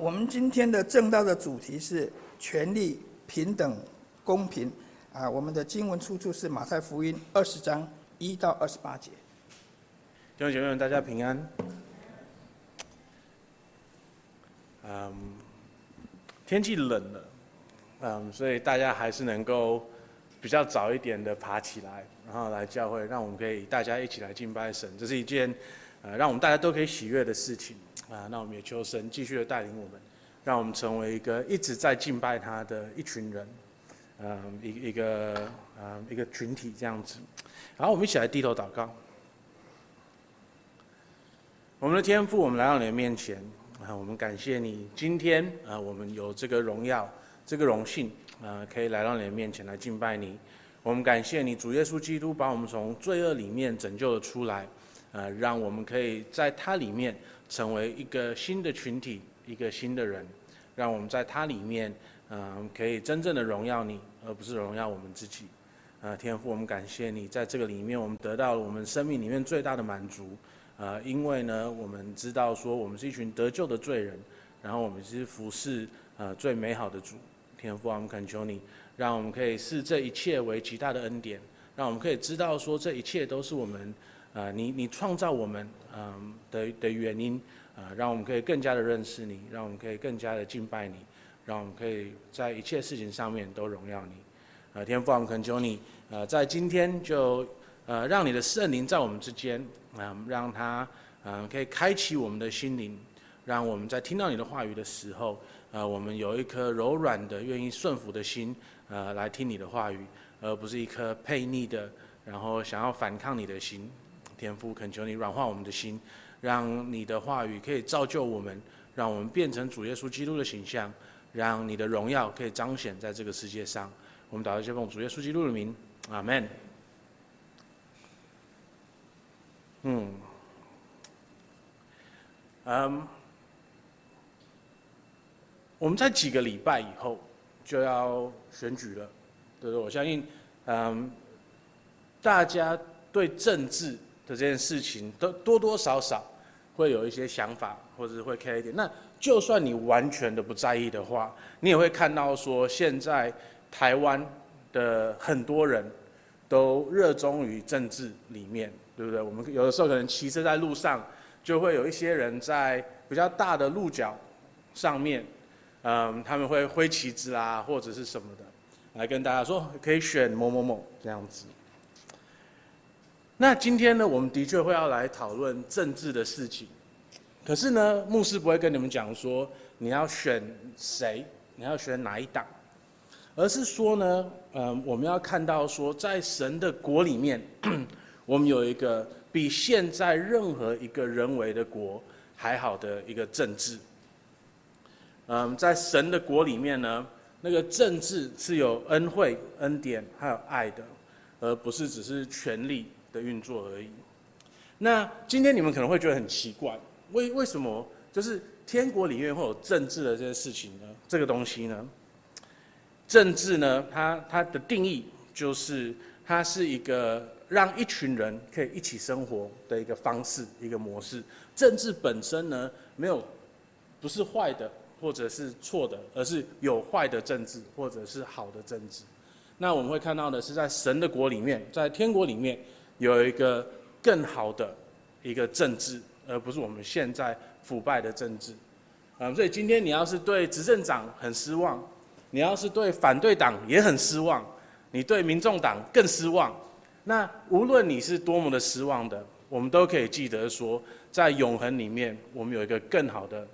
我们今天的正道的主题是权利、平等、公平。啊，我们的经文出处是马太福音二十章一到二十八节。弟兄姐妹们，大家平安。嗯，天气冷了，嗯，所以大家还是能够比较早一点的爬起来，然后来教会，让我们可以大家一起来敬拜神，这是一件呃让我们大家都可以喜悦的事情啊。那我们也求神继续的带领我们，让我们成为一个一直在敬拜他的一群人，嗯，一一个嗯一个群体这样子。然后我们一起来低头祷告。我们的天父，我们来到你的面前。啊，我们感谢你，今天啊，我们有这个荣耀、这个荣幸啊，可以来到你的面前来敬拜你。我们感谢你，主耶稣基督把我们从罪恶里面拯救了出来，啊，让我们可以在他里面成为一个新的群体，一个新的人，让我们在他里面，嗯，可以真正的荣耀你，而不是荣耀我们自己。呃，天父，我们感谢你，在这个里面，我们得到了我们生命里面最大的满足。呃，因为呢，我们知道说我们是一群得救的罪人，然后我们是服侍呃最美好的主天父，我们恳求你，让我们可以视这一切为极大的恩典，让我们可以知道说这一切都是我们，呃，你你创造我们，嗯、的的原因，啊、呃，让我们可以更加的认识你，让我们可以更加的敬拜你，让我们可以在一切事情上面都荣耀你，呃，天父，我们恳求你，呃，在今天就。呃，让你的圣灵在我们之间，啊、让他，嗯、可以开启我们的心灵，让我们在听到你的话语的时候，呃，我们有一颗柔软的、愿意顺服的心，呃，来听你的话语，而不是一颗悖逆的，然后想要反抗你的心。天父，恳求你软化我们的心，让你的话语可以造就我们，让我们变成主耶稣基督的形象，让你的荣耀可以彰显在这个世界上。我们祷告，奉主耶稣基督的名，阿门。嗯，嗯，我们在几个礼拜以后就要选举了，对不对？我相信，嗯，大家对政治这件事情都多多少少会有一些想法，或者是会 care 一点。那就算你完全的不在意的话，你也会看到说，现在台湾的很多人都热衷于政治里面。对不对？我们有的时候可能骑车在路上，就会有一些人在比较大的路角上面，嗯，他们会挥旗子啊，或者是什么的，来跟大家说可以选某某某这样子。那今天呢，我们的确会要来讨论政治的事情，可是呢，牧师不会跟你们讲说你要选谁，你要选哪一党，而是说呢，嗯，我们要看到说在神的国里面。我们有一个比现在任何一个人为的国还好的一个政治。嗯，在神的国里面呢，那个政治是有恩惠、恩典还有爱的，而不是只是权力的运作而已。那今天你们可能会觉得很奇怪，为为什么就是天国里面会有政治的这些事情呢？这个东西呢？政治呢，它它的定义就是它是一个。让一群人可以一起生活的一个方式，一个模式。政治本身呢，没有不是坏的，或者是错的，而是有坏的政治，或者是好的政治。那我们会看到的是，在神的国里面，在天国里面，有一个更好的一个政治，而不是我们现在腐败的政治。啊，所以今天你要是对执政党很失望，你要是对反对党也很失望，你对民众党更失望。那无论你是多么的失望的，我们都可以记得说，在永恒里面，我们有一个更好的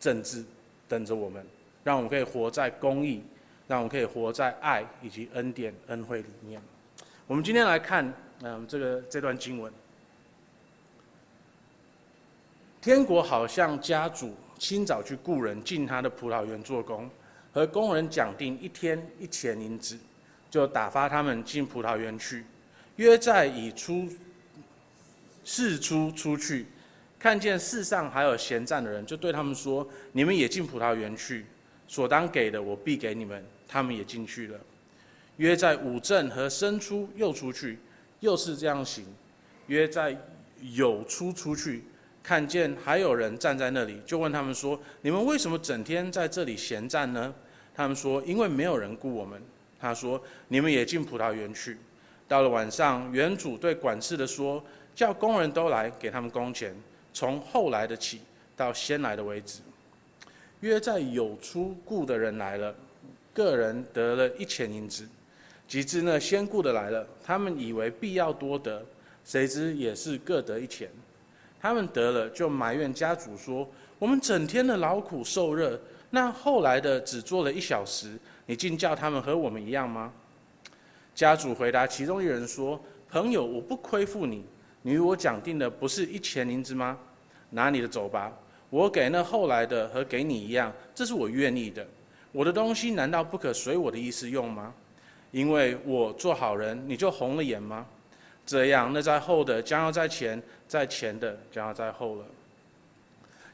政治等着我们，让我们可以活在公义，让我们可以活在爱以及恩典恩惠里面。我们今天来看，嗯，这个这段经文，天国好像家主清早去雇人进他的葡萄园做工，和工人讲定一天一钱银子，就打发他们进葡萄园去。约在已出，事出出去，看见世上还有闲站的人，就对他们说：“你们也进葡萄园去，所当给的我必给你们。”他们也进去了。约在午正和申初又出去，又是这样行。约在有出出去，看见还有人站在那里，就问他们说：“你们为什么整天在这里闲站呢？”他们说：“因为没有人雇我们。”他说：“你们也进葡萄园去。”到了晚上，园主对管事的说：“叫工人都来，给他们工钱，从后来的起到先来的为止。”约在有出雇的人来了，个人得了一钱银子。及至那先雇的来了，他们以为必要多得，谁知也是各得一钱。他们得了，就埋怨家主说：“我们整天的劳苦受热，那后来的只做了一小时，你竟叫他们和我们一样吗？”家主回答其中一人说：“朋友，我不亏负你，你与我讲定的不是一钱银子吗？拿你的走吧，我给那后来的和给你一样，这是我愿意的。我的东西难道不可随我的意思用吗？因为我做好人，你就红了眼吗？这样，那在后的将要在前。”在前的将要在后了。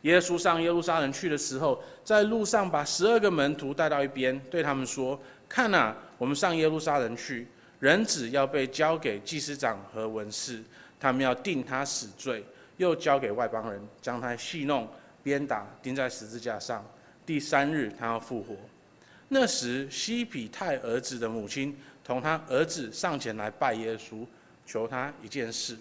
耶稣上耶路撒冷去的时候，在路上把十二个门徒带到一边，对他们说：“看哪，我们上耶路撒冷去，人子要被交给祭司长和文士，他们要定他死罪，又交给外邦人，将他戏弄、鞭打，钉在十字架上。第三日，他要复活。那时，西比泰儿子的母亲同他儿子上前来拜耶稣，求他一件事。”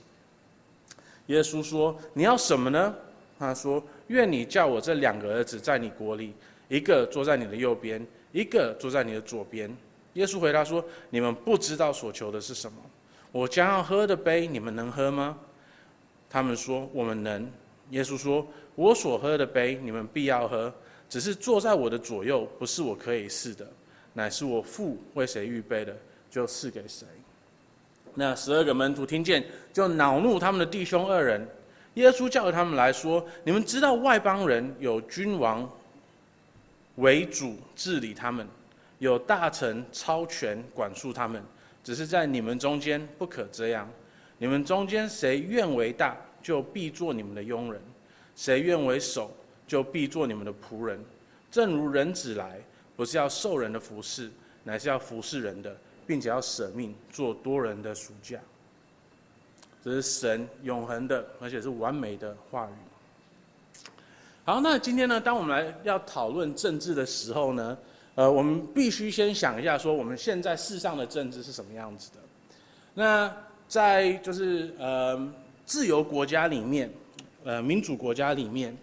耶稣说：“你要什么呢？”他说：“愿你叫我这两个儿子在你国里，一个坐在你的右边，一个坐在你的左边。”耶稣回答说：“你们不知道所求的是什么。我将要喝的杯，你们能喝吗？”他们说：“我们能。”耶稣说：“我所喝的杯，你们必要喝。只是坐在我的左右，不是我可以赐的，乃是我父为谁预备的，就赐给谁。”那十二个门徒听见，就恼怒他们的弟兄二人。耶稣叫他们来说：“你们知道外邦人有君王为主治理他们，有大臣超权管束他们。只是在你们中间不可这样。你们中间谁愿为大，就必做你们的佣人；谁愿为首，就必做你们的仆人。正如人子来，不是要受人的服侍，乃是要服侍人的。”并且要舍命做多人的赎价，这是神永恒的，而且是完美的话语。好，那今天呢，当我们来要讨论政治的时候呢，呃，我们必须先想一下，说我们现在世上的政治是什么样子的。那在就是呃自由国家里面，呃民主国家里面，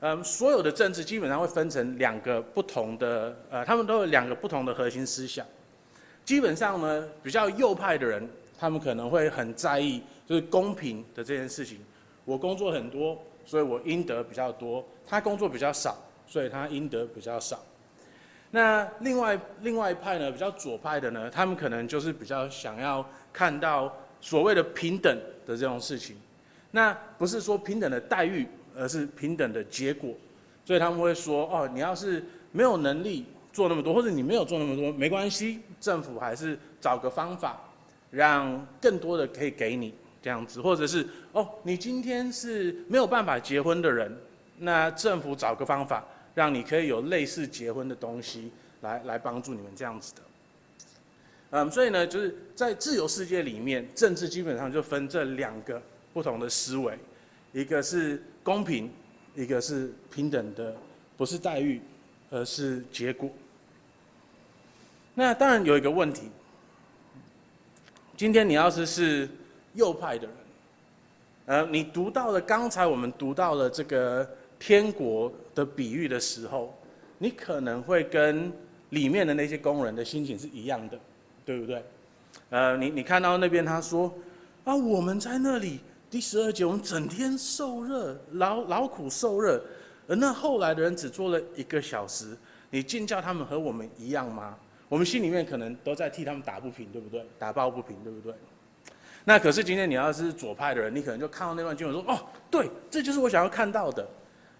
呃所有的政治基本上会分成两个不同的，呃，他们都有两个不同的核心思想。基本上呢，比较右派的人，他们可能会很在意就是公平的这件事情。我工作很多，所以我应得比较多；他工作比较少，所以他应得比较少。那另外另外一派呢，比较左派的呢，他们可能就是比较想要看到所谓的平等的这种事情。那不是说平等的待遇，而是平等的结果。所以他们会说：哦，你要是没有能力。做那么多，或者你没有做那么多，没关系，政府还是找个方法，让更多的可以给你这样子，或者是哦，你今天是没有办法结婚的人，那政府找个方法，让你可以有类似结婚的东西来来帮助你们这样子的。嗯，所以呢，就是在自由世界里面，政治基本上就分这两个不同的思维，一个是公平，一个是平等的，不是待遇。而是结果。那当然有一个问题，今天你要是是右派的人，呃，你读到了刚才我们读到了这个天国的比喻的时候，你可能会跟里面的那些工人的心情是一样的，对不对？呃，你你看到那边他说啊，我们在那里第十二节，我们整天受热，劳劳苦受热。而那后来的人只做了一个小时，你竟叫他们和我们一样吗？我们心里面可能都在替他们打不平，对不对？打抱不平，对不对？那可是今天你要是左派的人，你可能就看到那段经文说：“哦，对，这就是我想要看到的。”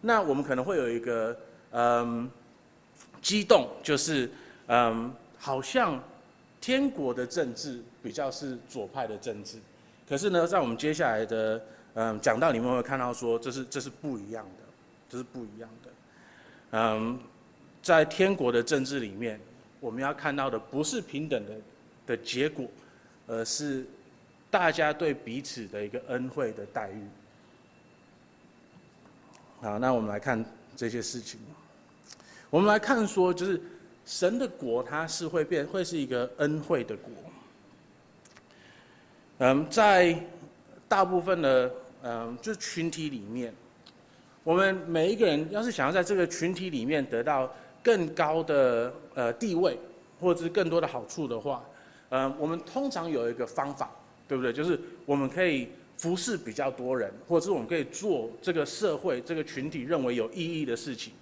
那我们可能会有一个嗯激动，就是嗯好像天国的政治比较是左派的政治，可是呢，在我们接下来的嗯讲道里面会看到说，这是这是不一样的。这是不一样的。嗯，在天国的政治里面，我们要看到的不是平等的的结果，而是大家对彼此的一个恩惠的待遇。好，那我们来看这些事情。我们来看说，就是神的国，它是会变，会是一个恩惠的国。嗯，在大部分的嗯，就是群体里面，我们每一个人要是想要在这个群体里面得到更高的呃地位，或者是更多的好处的话，嗯，我们通常有一个方法，对不对？就是我们可以。服侍比较多人，或者是我们可以做这个社会这个群体认为有意义的事情。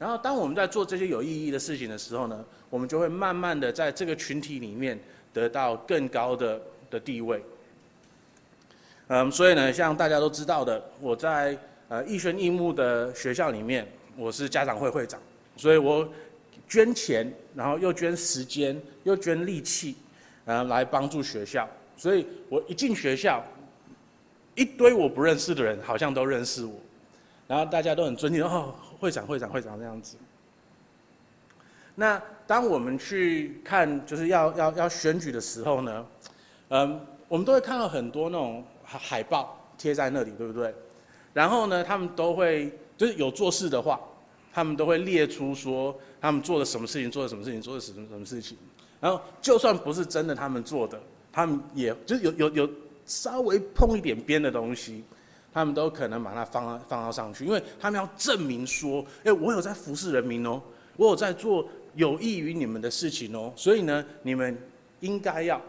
然后，当我们在做这些有意义的事情的时候呢，我们就会慢慢的在这个群体里面得到更高的的地位。嗯，所以呢，像大家都知道的，我在呃艺宣义木的学校里面，我是家长会会长，所以我捐钱，然后又捐时间，又捐力气，然后来帮助学校。所以我一进学校。一堆我不认识的人，好像都认识我，然后大家都很尊敬哦，会长会长会长这样子。那当我们去看就是要要要选举的时候呢，嗯，我们都会看到很多那种海报贴在那里，对不对？然后呢，他们都会就是有做事的话，他们都会列出说他们做了什么事情，做了什么事情，做了什么什么事情。然后就算不是真的他们做的，他们也就是有有有。稍微碰一点边的东西，他们都可能把它放放到上去，因为他们要证明说，哎，我有在服侍人民哦，我有在做有益于你们的事情哦，所以呢，你们应该要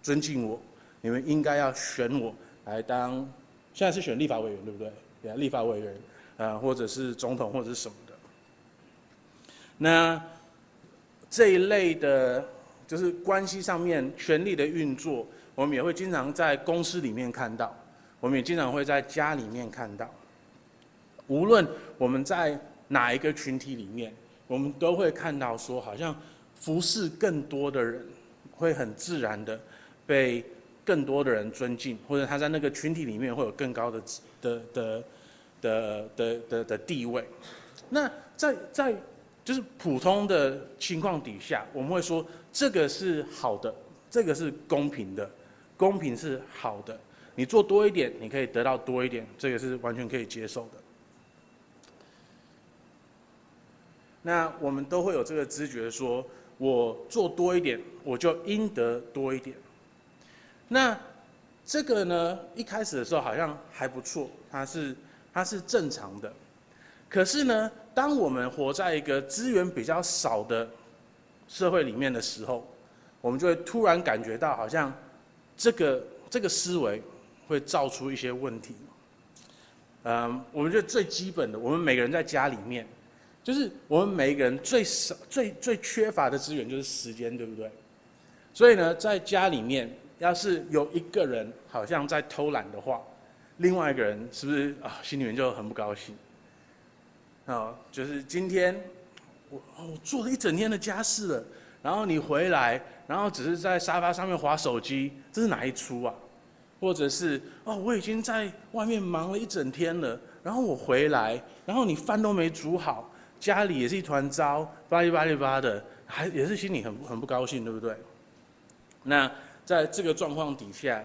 尊敬我，你们应该要选我来当，现在是选立法委员对不对？立法委员，呃，或者是总统或者是什么的。那这一类的，就是关系上面权力的运作。我们也会经常在公司里面看到，我们也经常会在家里面看到。无论我们在哪一个群体里面，我们都会看到说，好像服侍更多的人，会很自然的被更多的人尊敬，或者他在那个群体里面会有更高的的的的的的的地位。那在在就是普通的情况底下，我们会说这个是好的，这个是公平的。公平是好的，你做多一点，你可以得到多一点，这个是完全可以接受的。那我们都会有这个知觉，说我做多一点，我就应得多一点。那这个呢，一开始的时候好像还不错，它是它是正常的。可是呢，当我们活在一个资源比较少的社会里面的时候，我们就会突然感觉到好像。这个这个思维会造出一些问题。嗯，我们觉得最基本的，我们每个人在家里面，就是我们每一个人最少、最最缺乏的资源就是时间，对不对？所以呢，在家里面，要是有一个人好像在偷懒的话，另外一个人是不是啊，心里面就很不高兴？啊，就是今天我我做了一整天的家事了，然后你回来。然后只是在沙发上面划手机，这是哪一出啊？或者是哦，我已经在外面忙了一整天了，然后我回来，然后你饭都没煮好，家里也是一团糟，巴里巴里巴的，还也是心里很很不高兴，对不对？那在这个状况底下，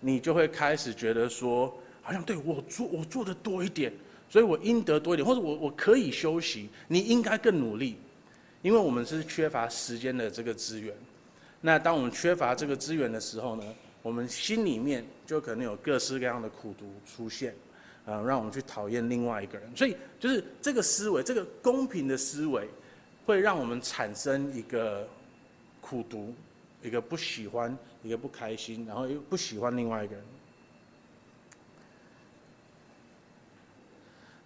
你就会开始觉得说，好像对我做我做的多一点，所以我应得多一点，或者我我可以休息，你应该更努力，因为我们是缺乏时间的这个资源。那当我们缺乏这个资源的时候呢，我们心里面就可能有各式各样的苦读出现，啊，让我们去讨厌另外一个人。所以就是这个思维，这个公平的思维，会让我们产生一个苦读，一个不喜欢，一个不开心，然后又不喜欢另外一个人。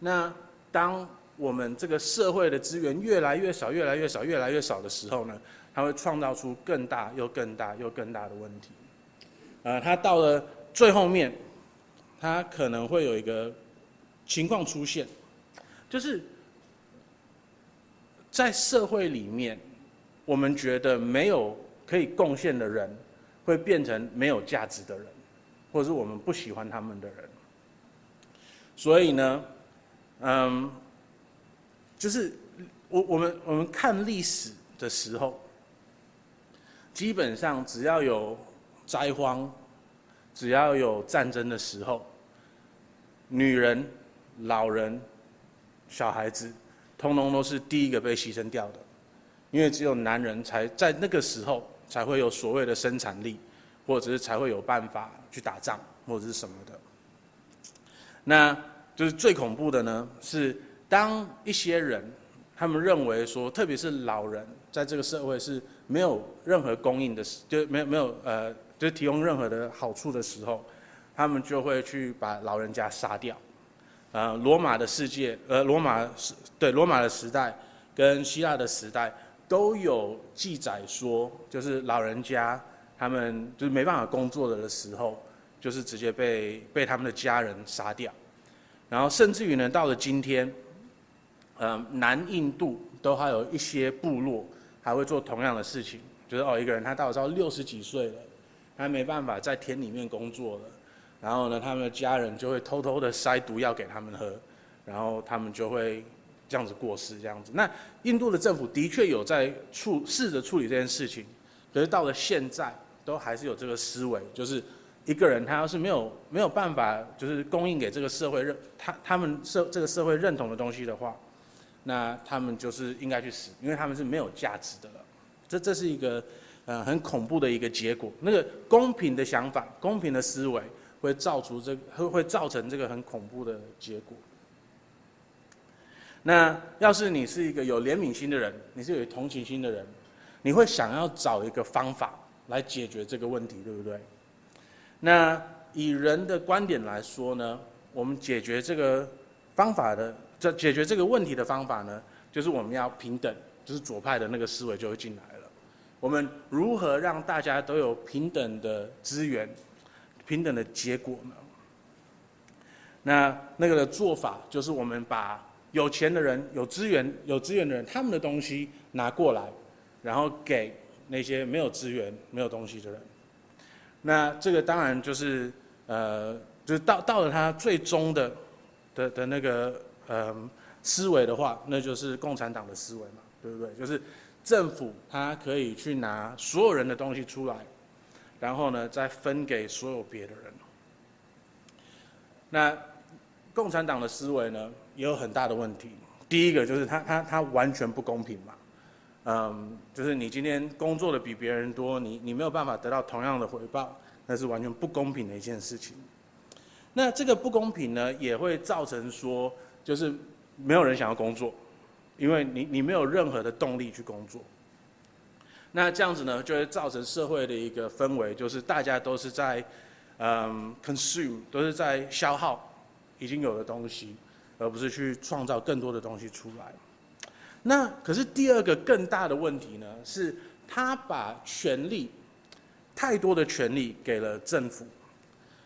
那当我们这个社会的资源越来越少、越来越少、越来越少的时候呢，它会创造出更大又更大又更大的问题，呃，它到了最后面，它可能会有一个情况出现，就是在社会里面，我们觉得没有可以贡献的人，会变成没有价值的人，或者是我们不喜欢他们的人。所以呢，嗯，就是我我们我们看历史的时候。基本上，只要有灾荒，只要有战争的时候，女人、老人、小孩子，通通都是第一个被牺牲掉的，因为只有男人才在那个时候才会有所谓的生产力，或者是才会有办法去打仗或者是什么的。那就是最恐怖的呢，是当一些人他们认为说，特别是老人在这个社会是没有任何供应的，就没有没有呃，就提供任何的好处的时候，他们就会去把老人家杀掉。呃，罗马的世界，呃，罗马时对罗马的时代跟希腊的时代都有记载说，就是老人家他们就是没办法工作了的时候，就是直接被被他们的家人杀掉，然后甚至于呢，到了今天，呃，南印度都还有一些部落还会做同样的事情，就是哦，一个人他到了六十几岁了，他没办法在田里面工作了。然后呢，他们的家人就会偷偷的塞毒药给他们喝，然后他们就会这样子过世，这样子。那印度的政府的确有在处试着处理这件事情，可是到了现在，都还是有这个思维，就是一个人他要是没有没有办法，就是供应给这个社会认他他们社这个社会认同的东西的话，那他们就是应该去死，因为他们是没有价值的了。这这是一个呃很恐怖的一个结果。那个公平的想法，公平的思维。会造出这个会会造成这个很恐怖的结果。那要是你是一个有怜悯心的人，你是有同情心的人，你会想要找一个方法来解决这个问题，对不对？那以人的观点来说呢，我们解决这个方法的这解决这个问题的方法呢，就是我们要平等，就是左派的那个思维就会进来了。我们如何让大家都有平等的资源？平等的结果呢？那那个的做法就是，我们把有钱的人、有资源、有资源的人，他们的东西拿过来，然后给那些没有资源、没有东西的人。那这个当然就是呃，就是到到了他最终的的的那个呃思维的话，那就是共产党的思维嘛，对不对？就是政府他可以去拿所有人的东西出来。然后呢，再分给所有别的人。那共产党的思维呢，也有很大的问题。第一个就是他他他完全不公平嘛，嗯，就是你今天工作的比别人多，你你没有办法得到同样的回报，那是完全不公平的一件事情。那这个不公平呢，也会造成说，就是没有人想要工作，因为你你没有任何的动力去工作。那这样子呢，就会造成社会的一个氛围，就是大家都是在，嗯，consume，都是在消耗已经有的东西，而不是去创造更多的东西出来。那可是第二个更大的问题呢，是他把权力，太多的权力给了政府，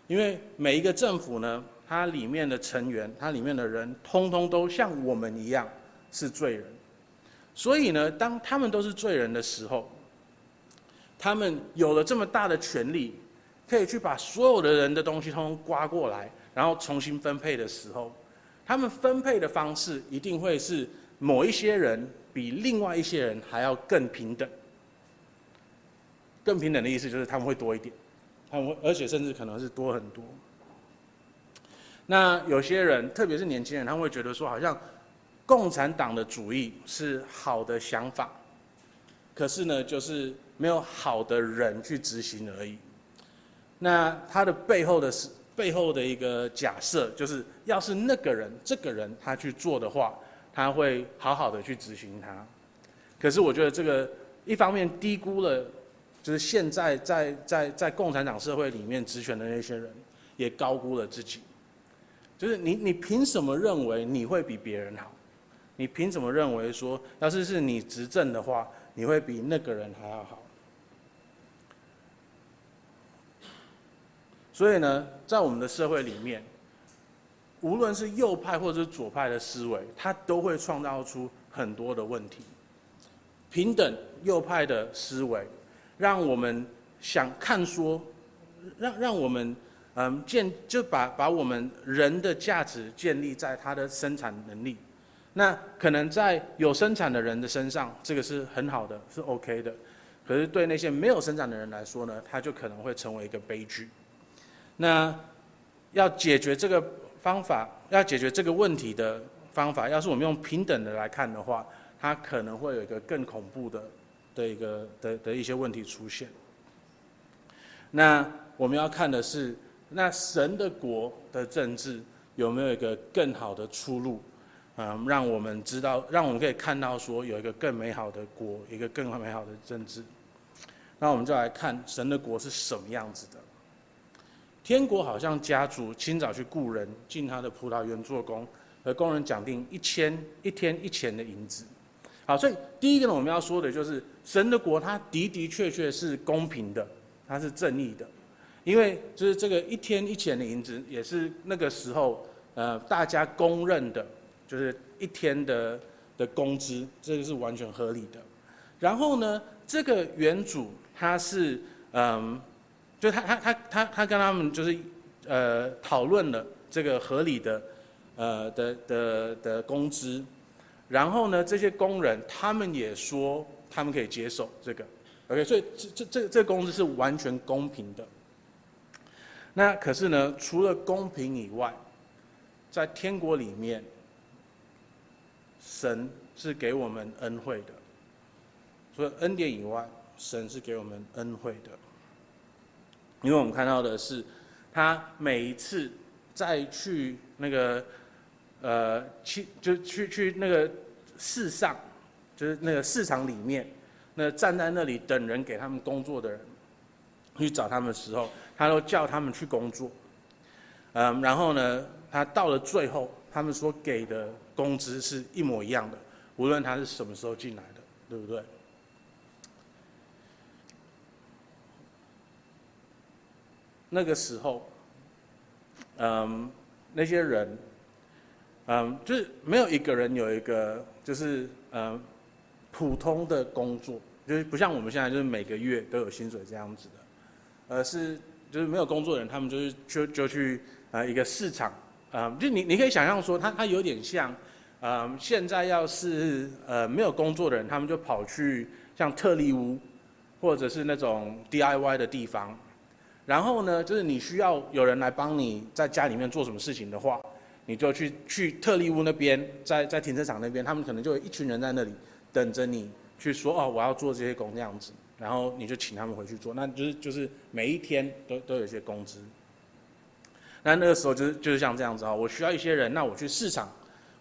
因为每一个政府呢，它里面的成员，它里面的人，通通都像我们一样是罪人，所以呢，当他们都是罪人的时候，他们有了这么大的权力，可以去把所有的人的东西通通刮过来，然后重新分配的时候，他们分配的方式一定会是某一些人比另外一些人还要更平等。更平等的意思就是他们会多一点，他们会，而且甚至可能是多很多。那有些人，特别是年轻人，他们会觉得说，好像共产党的主义是好的想法，可是呢，就是。没有好的人去执行而已。那他的背后的是背后的一个假设，就是要是那个人这个人他去做的话，他会好好的去执行他。可是我觉得这个一方面低估了，就是现在在在在共产党社会里面执权的那些人，也高估了自己。就是你你凭什么认为你会比别人好？你凭什么认为说，要是是你执政的话，你会比那个人还要好？所以呢，在我们的社会里面，无论是右派或者是左派的思维，它都会创造出很多的问题。平等右派的思维，让我们想看说，让让我们嗯建就把把我们人的价值建立在他的生产能力。那可能在有生产的人的身上，这个是很好的，是 OK 的。可是对那些没有生产的人来说呢，他就可能会成为一个悲剧。那要解决这个方法，要解决这个问题的方法，要是我们用平等的来看的话，它可能会有一个更恐怖的的一个的的一些问题出现。那我们要看的是，那神的国的政治有没有一个更好的出路？嗯，让我们知道，让我们可以看到说有一个更美好的国，一个更美好的政治。那我们就来看神的国是什么样子的。天国好像家族清早去雇人进他的葡萄园做工，和工人讲定一千一天一钱的银子。好，所以第一个呢，我们要说的就是神的国，它的的确确是公平的，它是正义的，因为就是这个一天一钱的银子，也是那个时候呃大家公认的。就是一天的的工资，这个是完全合理的。然后呢，这个园主他是嗯，就他他他他他跟他们就是呃讨论了这个合理的呃的的的工资。然后呢，这些工人他们也说他们可以接受这个，OK，所以这这这这工资是完全公平的。那可是呢，除了公平以外，在天国里面。神是给我们恩惠的，除了恩典以外，神是给我们恩惠的。因为我们看到的是，他每一次再去那个，呃，去就去去那个市上，就是那个市场里面，那站在那里等人给他们工作的人，去找他们的时候，他都叫他们去工作。嗯，然后呢，他到了最后，他们所给的。工资是一模一样的，无论他是什么时候进来的，对不对？那个时候，嗯，那些人，嗯，就是没有一个人有一个就是嗯普通的工作，就是不像我们现在就是每个月都有薪水这样子的，而是就是没有工作的人，他们就是就就去啊一个市场。啊、就你你可以想象说，他他有点像，嗯，现在要是呃没有工作的人，他们就跑去像特力屋，或者是那种 DIY 的地方，然后呢，就是你需要有人来帮你在家里面做什么事情的话，你就去去特力屋那边，在在停车场那边，他们可能就有一群人在那里等着你去说哦，我要做这些工这样子，然后你就请他们回去做，那就是就是每一天都都有一些工资。那那个时候就是就是像这样子啊，我需要一些人，那我去市场，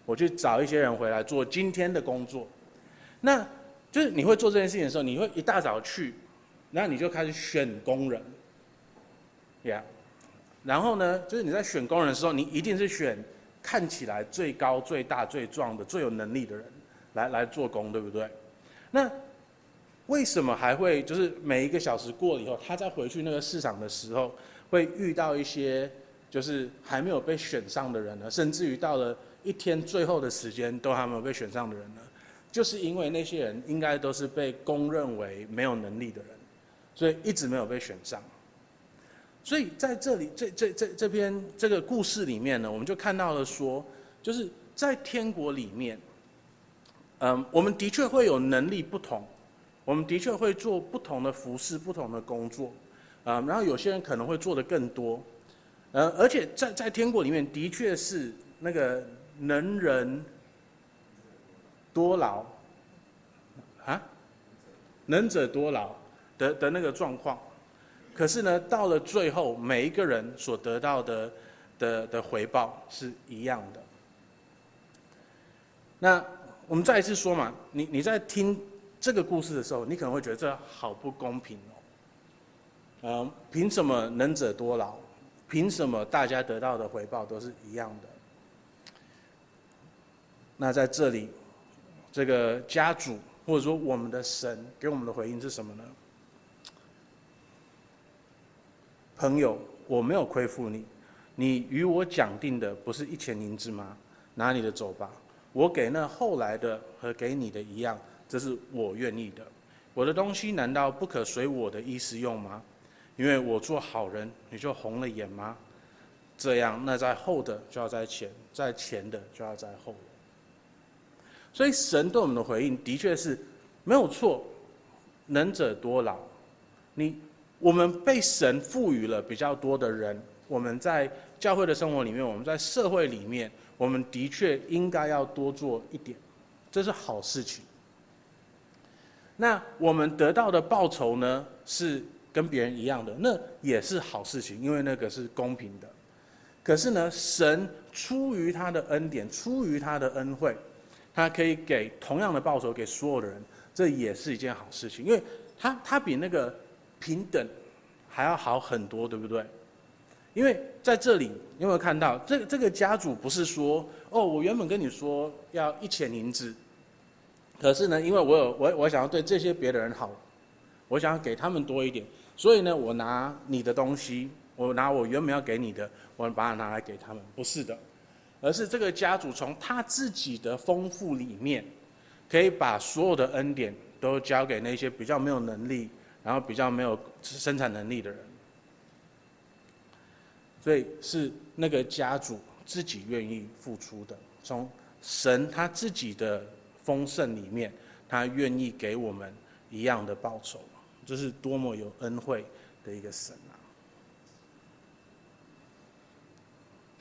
我去找一些人回来做今天的工作。那就是你会做这件事情的时候，你会一大早去，然后你就开始选工人，yeah，然后呢，就是你在选工人的时候，你一定是选看起来最高、最大、最壮的、最有能力的人来来做工，对不对？那为什么还会就是每一个小时过了以后，他再回去那个市场的时候，会遇到一些？就是还没有被选上的人呢，甚至于到了一天最后的时间都还没有被选上的人呢，就是因为那些人应该都是被公认为没有能力的人，所以一直没有被选上。所以在这里这这这这篇这个故事里面呢，我们就看到了说，就是在天国里面，嗯，我们的确会有能力不同，我们的确会做不同的服饰、不同的工作，嗯，然后有些人可能会做的更多。呃，而且在在天国里面，的确是那个能人多劳啊，能者多劳的的那个状况。可是呢，到了最后，每一个人所得到的的的回报是一样的。那我们再一次说嘛，你你在听这个故事的时候，你可能会觉得这好不公平哦。呃，凭什么能者多劳？凭什么大家得到的回报都是一样的？那在这里，这个家主或者说我们的神给我们的回应是什么呢？朋友，我没有亏负你，你与我讲定的不是一钱银子吗？拿你的走吧，我给那后来的和给你的一样，这是我愿意的。我的东西难道不可随我的意思用吗？因为我做好人，你就红了眼吗？这样，那在后的就要在前，在前的就要在后。所以神对我们的回应的确是没有错，能者多劳。你我们被神赋予了比较多的人，我们在教会的生活里面，我们在社会里面，我们的确应该要多做一点，这是好事情。那我们得到的报酬呢，是跟别人一样的，那也是好事情，因为那个是公平的。可是呢，神出于他的恩典，出于他的恩惠，他可以给同样的报酬给所有的人，这也是一件好事情，因为他他比那个平等还要好很多，对不对？因为在这里，你有没有看到这个这个家主不是说哦，我原本跟你说要一钱银子，可是呢，因为我有我我想要对这些别的人好，我想要给他们多一点，所以呢，我拿你的东西。我拿我原本要给你的，我把它拿来给他们，不是的，而是这个家主从他自己的丰富里面，可以把所有的恩典都交给那些比较没有能力，然后比较没有生产能力的人。所以是那个家主自己愿意付出的，从神他自己的丰盛里面，他愿意给我们一样的报酬，这是多么有恩惠的一个神啊！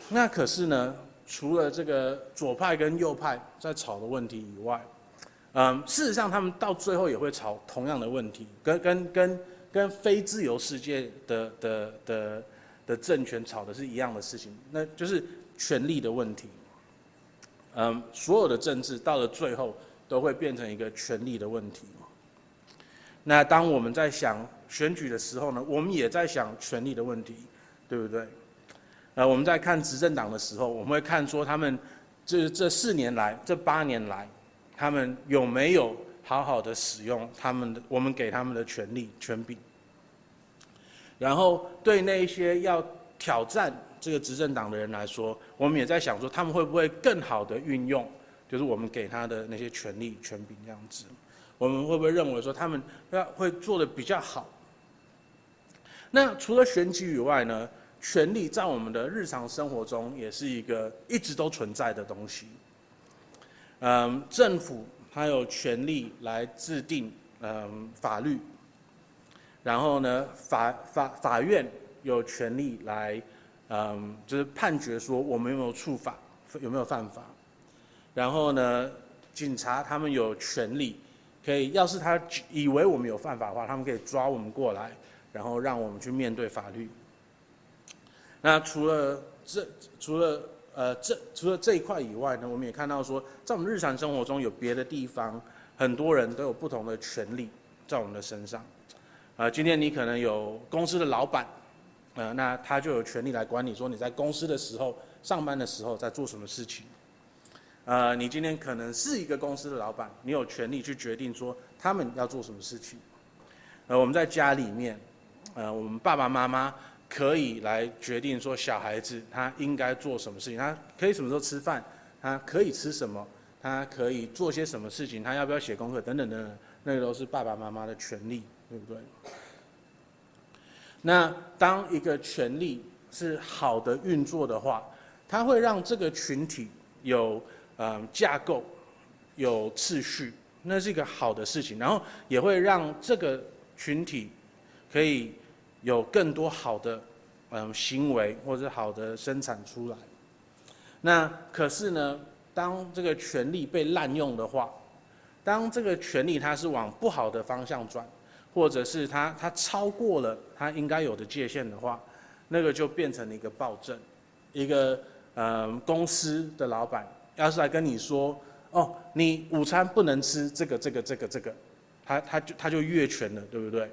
那可是呢，除了这个左派跟右派在吵的问题以外，嗯，事实上他们到最后也会吵同样的问题，跟跟跟跟非自由世界的的的的政权吵的是一样的事情，那就是权力的问题。嗯，所有的政治到了最后都会变成一个权力的问题。那当我们在想选举的时候呢，我们也在想权力的问题，对不对？呃，我们在看执政党的时候，我们会看说他们这这四年来、这八年来，他们有没有好好的使用他们的我们给他们的权利权柄。然后对那些要挑战这个执政党的人来说，我们也在想说他们会不会更好的运用，就是我们给他的那些权利权柄这样子。我们会不会认为说他们要会做的比较好？那除了选举以外呢？权力在我们的日常生活中也是一个一直都存在的东西。嗯，政府它有权利来制定嗯法律，然后呢，法法法院有权利来嗯就是判决说我们有没有触法，有没有犯法。然后呢，警察他们有权利可以，要是他以为我们有犯法的话，他们可以抓我们过来，然后让我们去面对法律。那除了这，除了呃这除了这一块以外呢，我们也看到说，在我们日常生活中有别的地方，很多人都有不同的权利在我们的身上。呃，今天你可能有公司的老板，呃，那他就有权利来管你说你在公司的时候、上班的时候在做什么事情。呃，你今天可能是一个公司的老板，你有权利去决定说他们要做什么事情。呃，我们在家里面，呃，我们爸爸妈妈。可以来决定说小孩子他应该做什么事情，他可以什么时候吃饭，他可以吃什么，他可以做些什么事情，他要不要写功课等等等等，那个都是爸爸妈妈的权利，对不对？那当一个权利是好的运作的话，它会让这个群体有嗯架构，有秩序，那是一个好的事情，然后也会让这个群体可以。有更多好的，嗯，行为或者好的生产出来。那可是呢，当这个权力被滥用的话，当这个权力它是往不好的方向转，或者是它它超过了它应该有的界限的话，那个就变成了一个暴政。一个嗯公司的老板要是来跟你说，哦，你午餐不能吃这个这个这个这个，他他就他就越权了，对不对？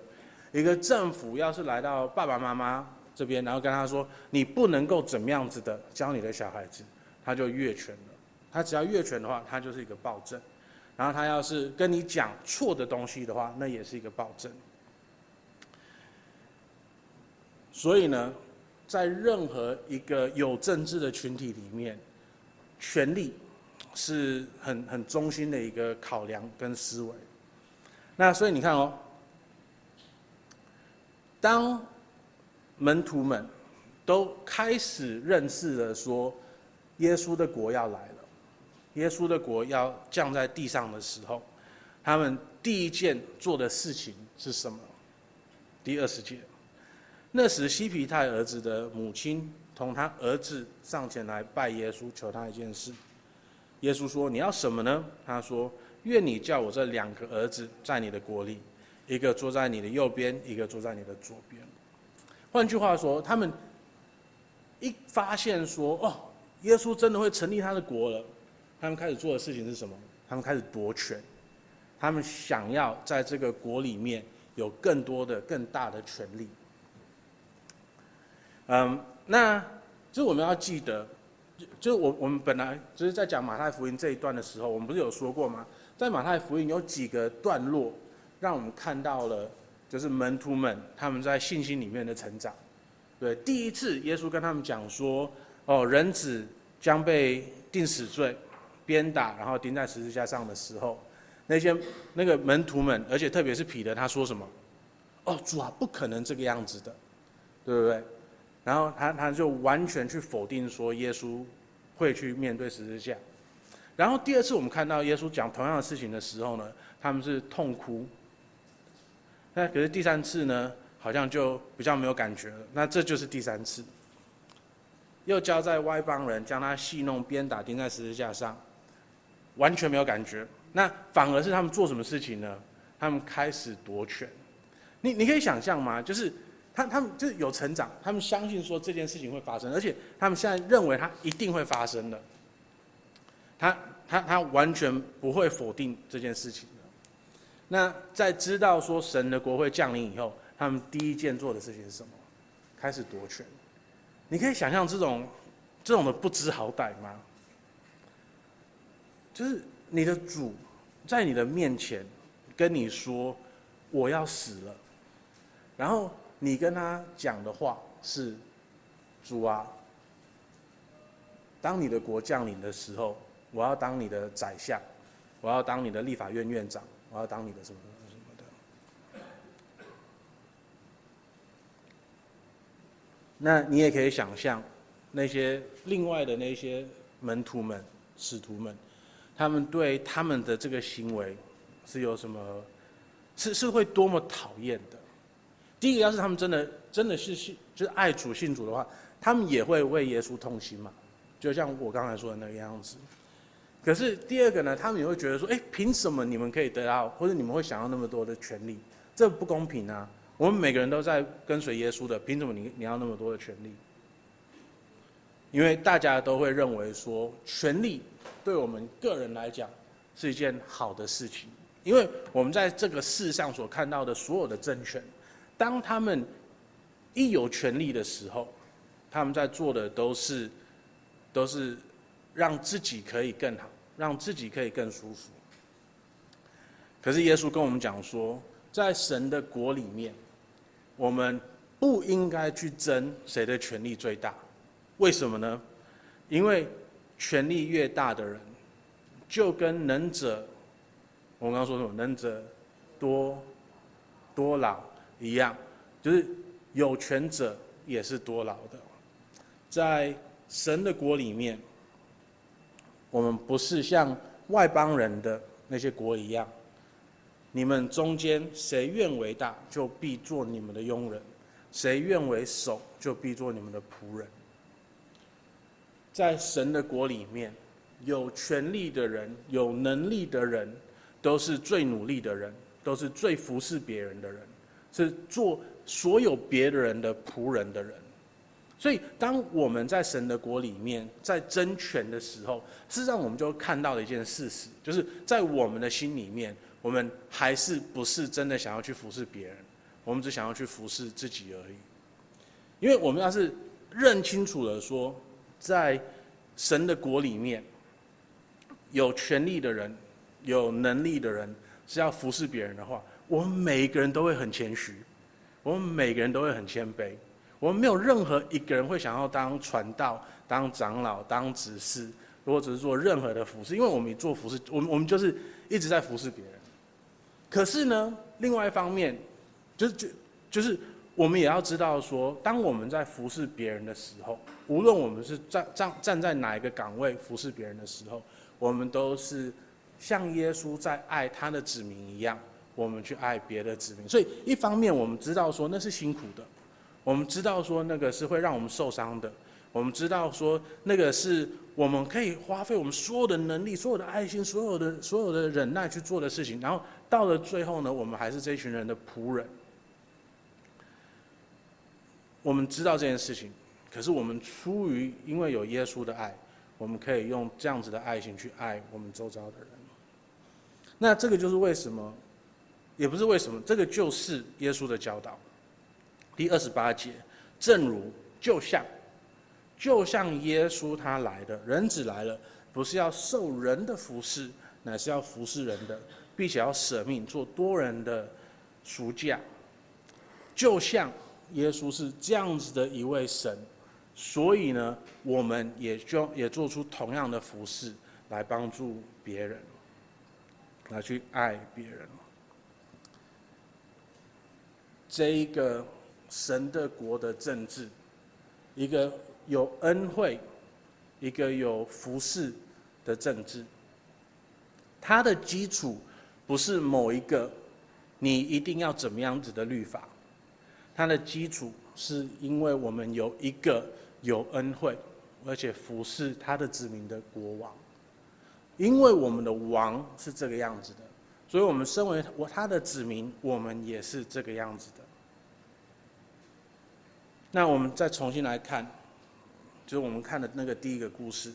一个政府要是来到爸爸妈妈这边，然后跟他说：“你不能够怎么样子的教你的小孩子”，他就越权了。他只要越权的话，他就是一个暴政。然后他要是跟你讲错的东西的话，那也是一个暴政。所以呢，在任何一个有政治的群体里面，权力是很很中心的一个考量跟思维。那所以你看哦。当门徒们都开始认识了，说耶稣的国要来了，耶稣的国要降在地上的时候，他们第一件做的事情是什么？第二十节，那时西皮太儿子的母亲同他儿子上前来拜耶稣，求他一件事。耶稣说：“你要什么呢？”他说：“愿你叫我这两个儿子在你的国里，一个坐在你的右边，一个坐在你的左边。”换句话说，他们一发现说：“哦，耶稣真的会成立他的国了。”他们开始做的事情是什么？他们开始夺权，他们想要在这个国里面有更多的、更大的权力。嗯，那就是我们要记得，就就是我我们本来就是在讲马太福音这一段的时候，我们不是有说过吗？在马太福音有几个段落，让我们看到了，就是门徒们他们在信心里面的成长。对，第一次耶稣跟他们讲说：“哦，人子将被定死罪、鞭打，然后钉在十字架上的时候，那些那个门徒们，而且特别是彼得，他说什么？哦，主啊，不可能这个样子的，对不对？”然后他他就完全去否定说耶稣会去面对十字架。然后第二次我们看到耶稣讲同样的事情的时候呢，他们是痛哭。那可是第三次呢，好像就比较没有感觉了。那这就是第三次，又交在外邦人，将他戏弄、鞭打、钉在十字架上，完全没有感觉。那反而是他们做什么事情呢？他们开始夺权。你你可以想象吗？就是。他他们就是有成长，他们相信说这件事情会发生，而且他们现在认为他一定会发生的。他他他完全不会否定这件事情。那在知道说神的国会降临以后，他们第一件做的事情是什么？开始夺权。你可以想象这种这种的不知好歹吗？就是你的主在你的面前跟你说我要死了，然后。你跟他讲的话是：“主啊，当你的国降临的时候，我要当你的宰相，我要当你的立法院院长，我要当你的什么什么的。”那你也可以想象，那些另外的那些门徒们、使徒们，他们对他们的这个行为是有什么？是是会多么讨厌的？第一个，要是他们真的真的是信，就是爱主信主的话，他们也会为耶稣痛心嘛，就像我刚才说的那个样子。可是第二个呢，他们也会觉得说，哎，凭什么你们可以得到，或者你们会想要那么多的权利？这不公平啊！我们每个人都在跟随耶稣的，凭什么你你要那么多的权利？因为大家都会认为说，权利对我们个人来讲是一件好的事情，因为我们在这个世上所看到的所有的政权。当他们一有权力的时候，他们在做的都是都是让自己可以更好，让自己可以更舒服。可是耶稣跟我们讲说，在神的国里面，我们不应该去争谁的权力最大。为什么呢？因为权力越大的人，就跟能者，我们刚刚说什么？能者多多劳。一样，就是有权者也是多劳的。在神的国里面，我们不是像外邦人的那些国一样，你们中间谁愿为大，就必做你们的佣人；谁愿为首，就必做你们的仆人。在神的国里面，有权力的人、有能力的人，都是最努力的人，都是最服侍别人的人。是做所有别人的仆人的人，所以当我们在神的国里面在争权的时候，事实上我们就看到了一件事实，就是在我们的心里面，我们还是不是真的想要去服侍别人，我们只想要去服侍自己而已。因为我们要是认清楚了说，在神的国里面，有权力的人、有能力的人是要服侍别人的话。我们每一个人都会很谦虚，我们每个人都会很谦卑，我们没有任何一个人会想要当传道、当长老、当执事，或者是做任何的服侍，因为我们做服侍，我们我们就是一直在服侍别人。可是呢，另外一方面，就是就就是我们也要知道说，当我们在服侍别人的时候，无论我们是站站站在哪一个岗位服侍别人的时候，我们都是像耶稣在爱他的子民一样。我们去爱别的子民，所以一方面我们知道说那是辛苦的，我们知道说那个是会让我们受伤的，我们知道说那个是我们可以花费我们所有的能力、所有的爱心、所有的所有的忍耐去做的事情，然后到了最后呢，我们还是这群人的仆人。我们知道这件事情，可是我们出于因为有耶稣的爱，我们可以用这样子的爱心去爱我们周遭的人。那这个就是为什么，也不是为什么，这个就是耶稣的教导。第二十八节，正如就像。就像耶稣他来的，人子来了，不是要受人的服侍，乃是要服侍人的，并且要舍命做多人的赎价。就像耶稣是这样子的一位神，所以呢，我们也就也做出同样的服侍，来帮助别人，来去爱别人。这一个神的国的政治，一个。有恩惠，一个有服侍的政治，它的基础不是某一个你一定要怎么样子的律法，它的基础是因为我们有一个有恩惠而且服侍他的子民的国王，因为我们的王是这个样子的，所以我们身为我他的子民，我们也是这个样子的。那我们再重新来看。就是我们看的那个第一个故事，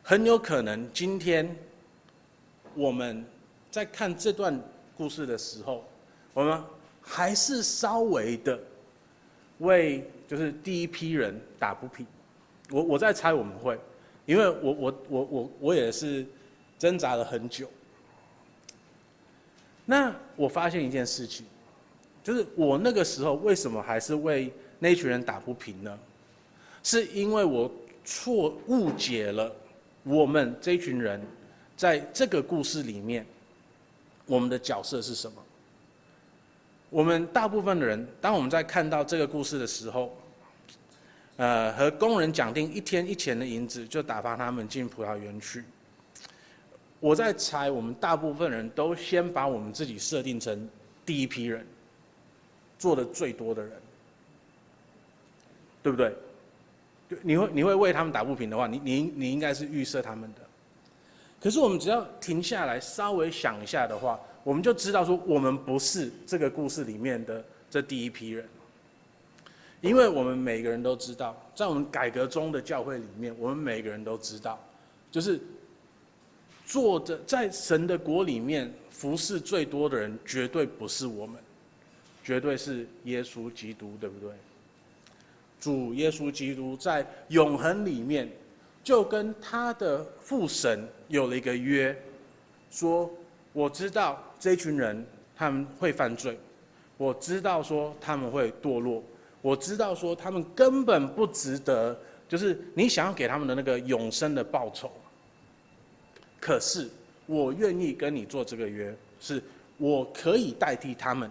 很有可能今天我们在看这段故事的时候，我们还是稍微的为就是第一批人打不平。我我在猜我们会，因为我我我我我也是挣扎了很久。那我发现一件事情，就是我那个时候为什么还是为那群人打不平呢，是因为我错误解了我们这群人在这个故事里面，我们的角色是什么？我们大部分的人，当我们在看到这个故事的时候，呃，和工人讲定一天一钱的银子，就打发他们进葡萄园去。我在猜，我们大部分人都先把我们自己设定成第一批人，做的最多的人。对不对？你会你会为他们打不平的话，你你你应该是预设他们的。可是我们只要停下来稍微想一下的话，我们就知道说我们不是这个故事里面的这第一批人。因为我们每个人都知道，在我们改革中的教会里面，我们每个人都知道，就是做着在神的国里面服侍最多的人，绝对不是我们，绝对是耶稣基督，对不对？主耶稣基督在永恒里面，就跟他的父神有了一个约，说：“我知道这群人他们会犯罪，我知道说他们会堕落，我知道说他们根本不值得，就是你想要给他们的那个永生的报酬。可是我愿意跟你做这个约，是我可以代替他们，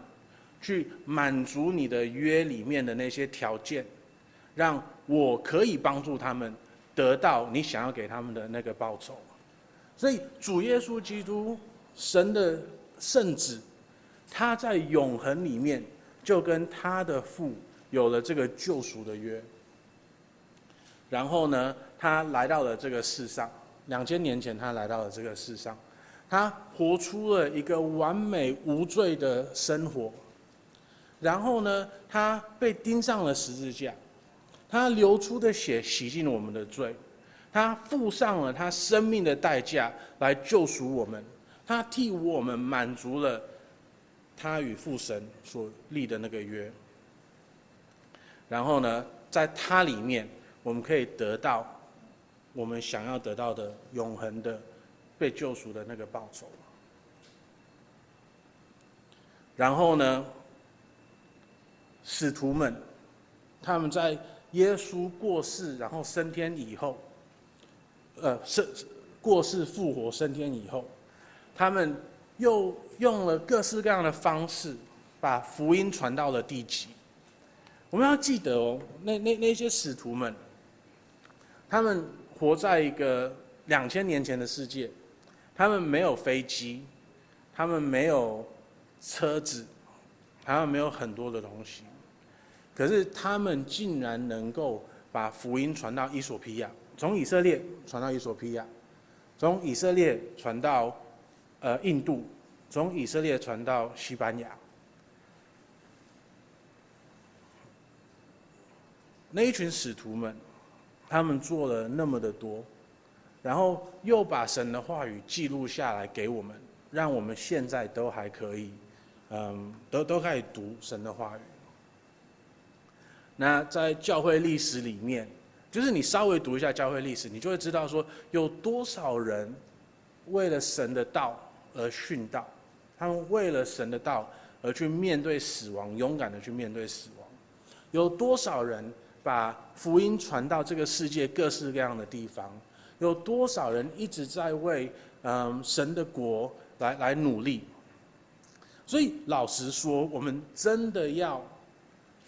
去满足你的约里面的那些条件。”让我可以帮助他们得到你想要给他们的那个报酬，所以主耶稣基督，神的圣子，他在永恒里面就跟他的父有了这个救赎的约。然后呢，他来到了这个世上，两千年前他来到了这个世上，他活出了一个完美无罪的生活。然后呢，他被钉上了十字架。他流出的血洗净了我们的罪，他付上了他生命的代价来救赎我们，他替我们满足了他与父神所立的那个约。然后呢，在他里面，我们可以得到我们想要得到的永恒的被救赎的那个报酬。然后呢，使徒们他们在。耶稣过世，然后升天以后，呃，升过世复活升天以后，他们又用了各式各样的方式，把福音传到了地极。我们要记得哦，那那那些使徒们，他们活在一个两千年前的世界，他们没有飞机，他们没有车子，他们没有很多的东西。可是他们竟然能够把福音传到伊索比亚，从以色列传到伊索比亚，从以色列传到呃印度，从以色列传到西班牙。那一群使徒们，他们做了那么的多，然后又把神的话语记录下来给我们，让我们现在都还可以，嗯，都都可以读神的话语。那在教会历史里面，就是你稍微读一下教会历史，你就会知道说，有多少人为了神的道而殉道，他们为了神的道而去面对死亡，勇敢的去面对死亡，有多少人？把福音传到这个世界各式各样的地方，有多少人一直在为嗯神的国来来努力？所以老实说，我们真的要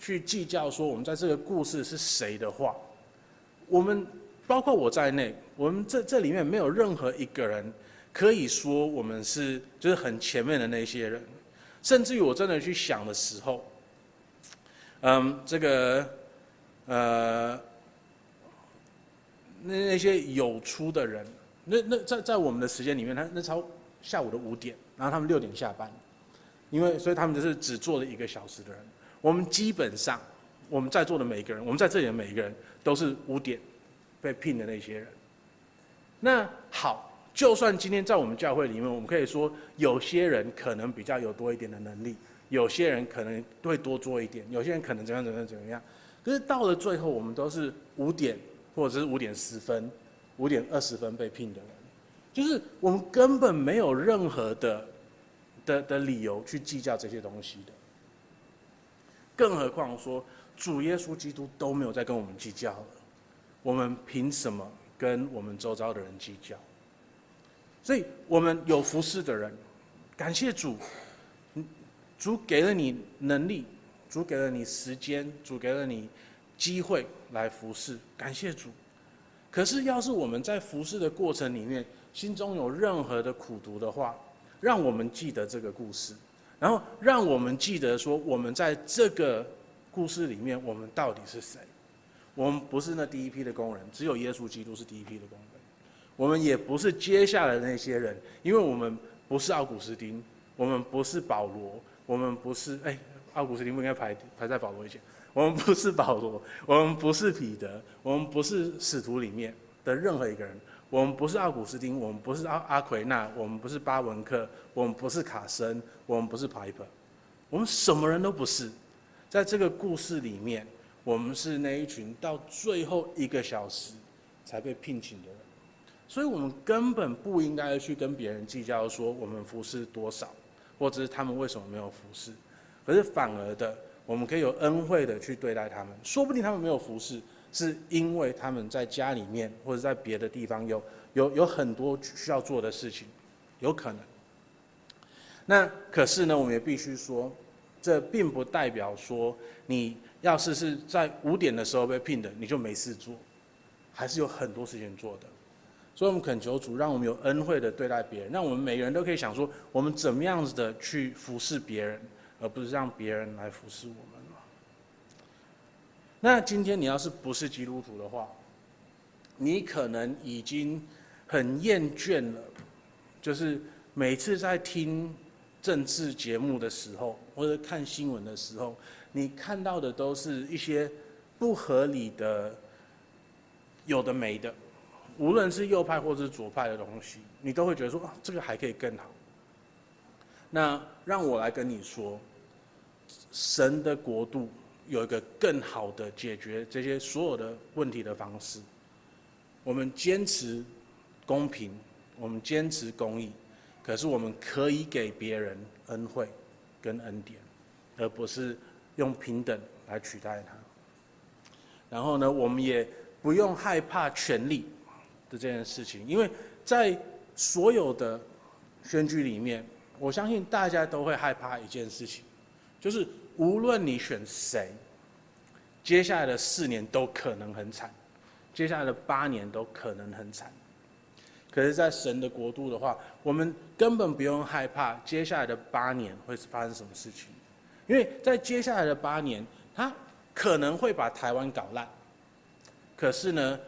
去计较说我们在这个故事是谁的话，我们包括我在内，我们这这里面没有任何一个人可以说我们是就是很前面的那些人，甚至于我真的去想的时候，嗯，这个。呃，那那些有出的人，那那在在我们的时间里面，他那超下午的五点，然后他们六点下班，因为所以他们就是只做了一个小时的人。我们基本上我们在座的每一个人，我们在这里的每一个人都是五点被聘的那些人。那好，就算今天在我们教会里面，我们可以说有些人可能比较有多一点的能力，有些人可能会多做一点，有些人可能怎样怎样怎样。可是到了最后，我们都是五点或者是五点十分、五点二十分被聘的人，就是我们根本没有任何的的的理由去计较这些东西的。更何况说，主耶稣基督都没有在跟我们计较了，我们凭什么跟我们周遭的人计较？所以我们有服侍的人，感谢主，主给了你能力。主给了你时间，主给了你机会来服侍，感谢主。可是，要是我们在服侍的过程里面，心中有任何的苦毒的话，让我们记得这个故事，然后让我们记得说，我们在这个故事里面，我们到底是谁？我们不是那第一批的工人，只有耶稣基督是第一批的工人。我们也不是接下来的那些人，因为我们不是奥古斯丁，我们不是保罗，我们不是哎。奥古斯丁不应该排排在保罗以前。我们不是保罗，我们不是彼得，我们不是使徒里面的任何一个人。我们不是奥古斯丁，我们不是阿阿奎那，我们不是巴文克，我们不是卡森，我们不是 Piper，我们什么人都不是。在这个故事里面，我们是那一群到最后一个小时才被聘请的人，所以我们根本不应该去跟别人计较说我们服侍多少，或者是他们为什么没有服侍。可是反而的，我们可以有恩惠的去对待他们。说不定他们没有服侍，是因为他们在家里面或者在别的地方有有有很多需要做的事情，有可能。那可是呢，我们也必须说，这并不代表说你要是是在五点的时候被聘的，你就没事做，还是有很多事情做的。所以，我们恳求主，让我们有恩惠的对待别人，让我们每个人都可以想说，我们怎么样子的去服侍别人。而不是让别人来服侍我们。那今天你要是不是基督徒的话，你可能已经很厌倦了，就是每次在听政治节目的时候，或者看新闻的时候，你看到的都是一些不合理的、有的没的，无论是右派或者是左派的东西，你都会觉得说啊，这个还可以更好。那让我来跟你说，神的国度有一个更好的解决这些所有的问题的方式。我们坚持公平，我们坚持公义，可是我们可以给别人恩惠跟恩典，而不是用平等来取代他。然后呢，我们也不用害怕权力的这件事情，因为在所有的选举里面。我相信大家都会害怕一件事情，就是无论你选谁，接下来的四年都可能很惨，接下来的八年都可能很惨。可是，在神的国度的话，我们根本不用害怕接下来的八年会发生什么事情，因为在接下来的八年，他可能会把台湾搞烂，可是呢，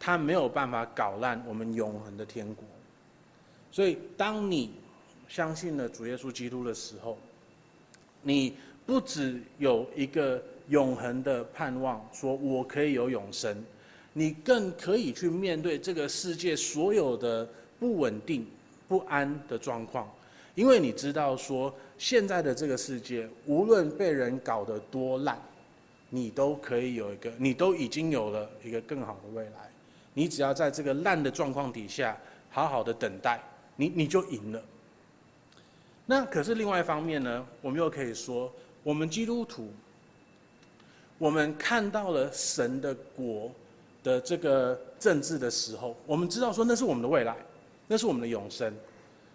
他没有办法搞烂我们永恒的天国。所以，当你相信了主耶稣基督的时候，你不只有一个永恒的盼望，说我可以有永生，你更可以去面对这个世界所有的不稳定、不安的状况，因为你知道说，现在的这个世界，无论被人搞得多烂，你都可以有一个，你都已经有了一个更好的未来。你只要在这个烂的状况底下，好好的等待，你你就赢了。那可是另外一方面呢，我们又可以说，我们基督徒，我们看到了神的国的这个政治的时候，我们知道说那是我们的未来，那是我们的永生。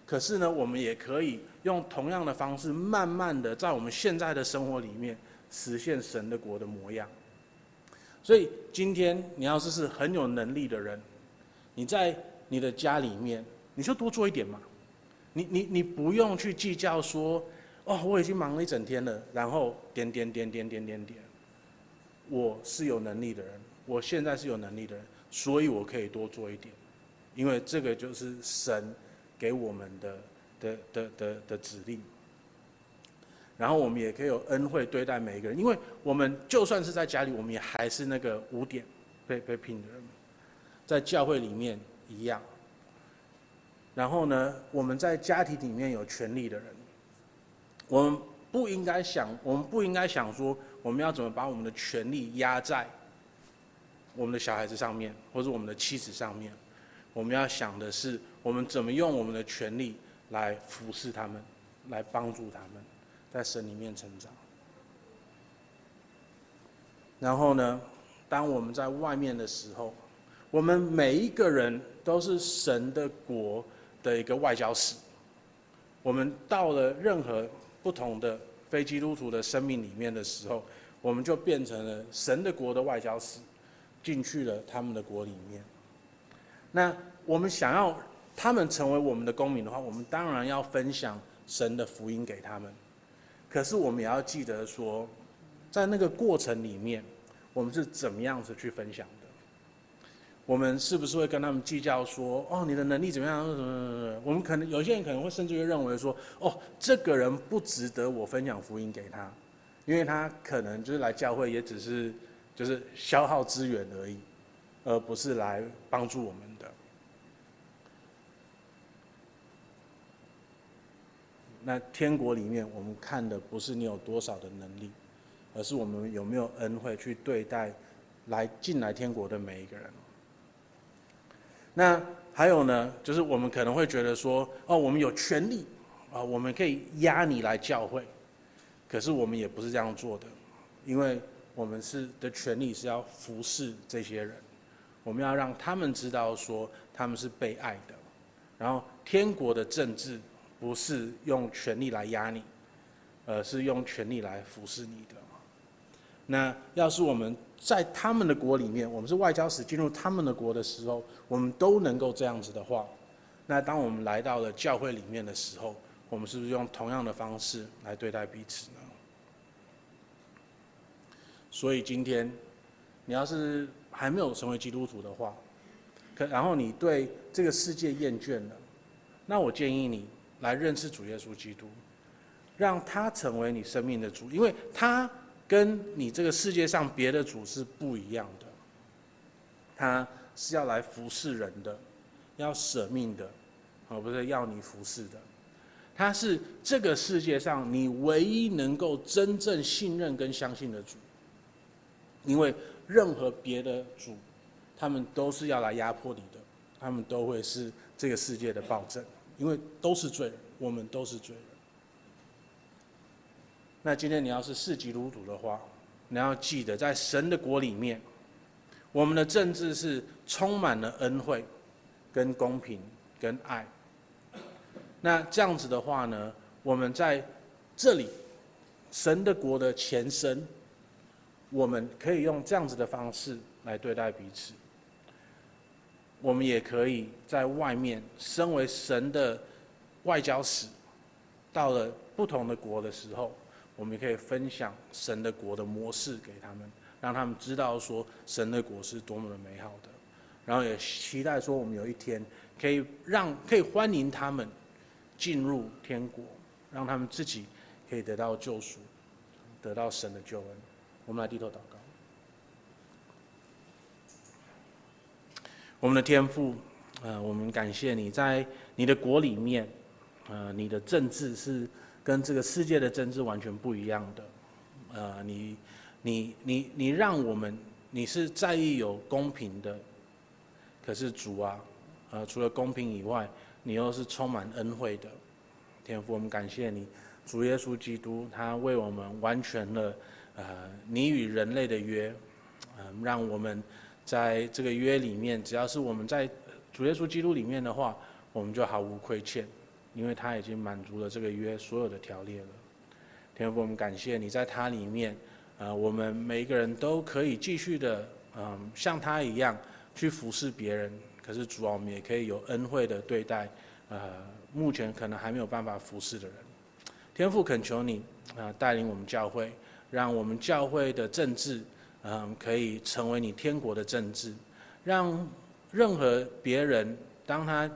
可是呢，我们也可以用同样的方式，慢慢的在我们现在的生活里面实现神的国的模样。所以今天你要是是很有能力的人，你在你的家里面，你就多做一点嘛。你你你不用去计较说，哦，我已经忙了一整天了，然后点点点点点点点，我是有能力的人，我现在是有能力的人，所以我可以多做一点，因为这个就是神给我们的的的的的指令。然后我们也可以有恩惠对待每一个人，因为我们就算是在家里，我们也还是那个五点被被聘的人，在教会里面一样。然后呢，我们在家庭里面有权利的人，我们不应该想，我们不应该想说，我们要怎么把我们的权利压在我们的小孩子上面，或者我们的妻子上面。我们要想的是，我们怎么用我们的权利来服侍他们，来帮助他们，在神里面成长。然后呢，当我们在外面的时候，我们每一个人都是神的国的一个外交使，我们到了任何不同的非基督徒的生命里面的时候，我们就变成了神的国的外交使，进去了他们的国里面。那我们想要他们成为我们的公民的话，我们当然要分享神的福音给他们。可是我们也要记得说，在那个过程里面，我们是怎么样子去分享？我们是不是会跟他们计较说，哦，你的能力怎么样？什么什么什么我们可能有些人可能会甚至于认为说，哦，这个人不值得我分享福音给他，因为他可能就是来教会也只是就是消耗资源而已，而不是来帮助我们的。那天国里面，我们看的不是你有多少的能力，而是我们有没有恩惠去对待来进来天国的每一个人。那还有呢，就是我们可能会觉得说，哦，我们有权利，啊，我们可以压你来教会，可是我们也不是这样做的，因为我们是的权利是要服侍这些人，我们要让他们知道说他们是被爱的，然后天国的政治不是用权力来压你，而是用权力来服侍你的。那要是我们在他们的国里面，我们是外交使进入他们的国的时候，我们都能够这样子的话，那当我们来到了教会里面的时候，我们是不是用同样的方式来对待彼此呢？所以今天，你要是还没有成为基督徒的话，可然后你对这个世界厌倦了，那我建议你来认识主耶稣基督，让他成为你生命的主，因为他。跟你这个世界上别的主是不一样的，他是要来服侍人的，要舍命的，而不是要你服侍的。他是这个世界上你唯一能够真正信任跟相信的主，因为任何别的主，他们都是要来压迫你的，他们都会是这个世界的暴政，因为都是罪人，我们都是罪人。那今天你要是是基督徒的话，你要记得，在神的国里面，我们的政治是充满了恩惠、跟公平、跟爱。那这样子的话呢，我们在这里，神的国的前身，我们可以用这样子的方式来对待彼此。我们也可以在外面，身为神的外交使，到了不同的国的时候。我们也可以分享神的国的模式给他们，让他们知道说神的国是多么的美好的，然后也期待说我们有一天可以让可以欢迎他们进入天国，让他们自己可以得到救赎，得到神的救恩。我们来低头祷告。我们的天父，呃，我们感谢你在你的国里面，呃，你的政治是跟这个世界的政治完全不一样的，呃，你。你你你让我们，你是在意有公平的，可是主啊，呃，除了公平以外，你又是充满恩惠的，天父，我们感谢你，主耶稣基督，他为我们完全了，呃，你与人类的约，呃，让我们在这个约里面，只要是我们在主耶稣基督里面的话，我们就毫无亏欠，因为他已经满足了这个约所有的条例了，天父，我们感谢你在他里面。呃，我们每一个人都可以继续的，嗯，像他一样去服侍别人。可是主啊，我们也可以有恩惠的对待，呃，目前可能还没有办法服侍的人。天父恳求你，啊、带领我们教会，让我们教会的政治，嗯、可以成为你天国的政治，让任何别人当他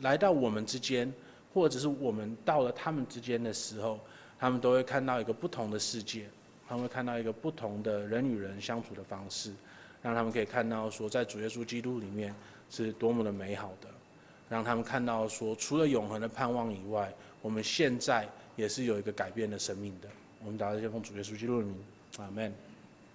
来到我们之间，或者是我们到了他们之间的时候，他们都会看到一个不同的世界。他们会看到一个不同的人与人相处的方式，让他们可以看到说，在主耶稣基督里面是多么的美好的，让他们看到说，除了永恒的盼望以外，我们现在也是有一个改变的生命的。我们打开这封主耶稣基督的名，阿门。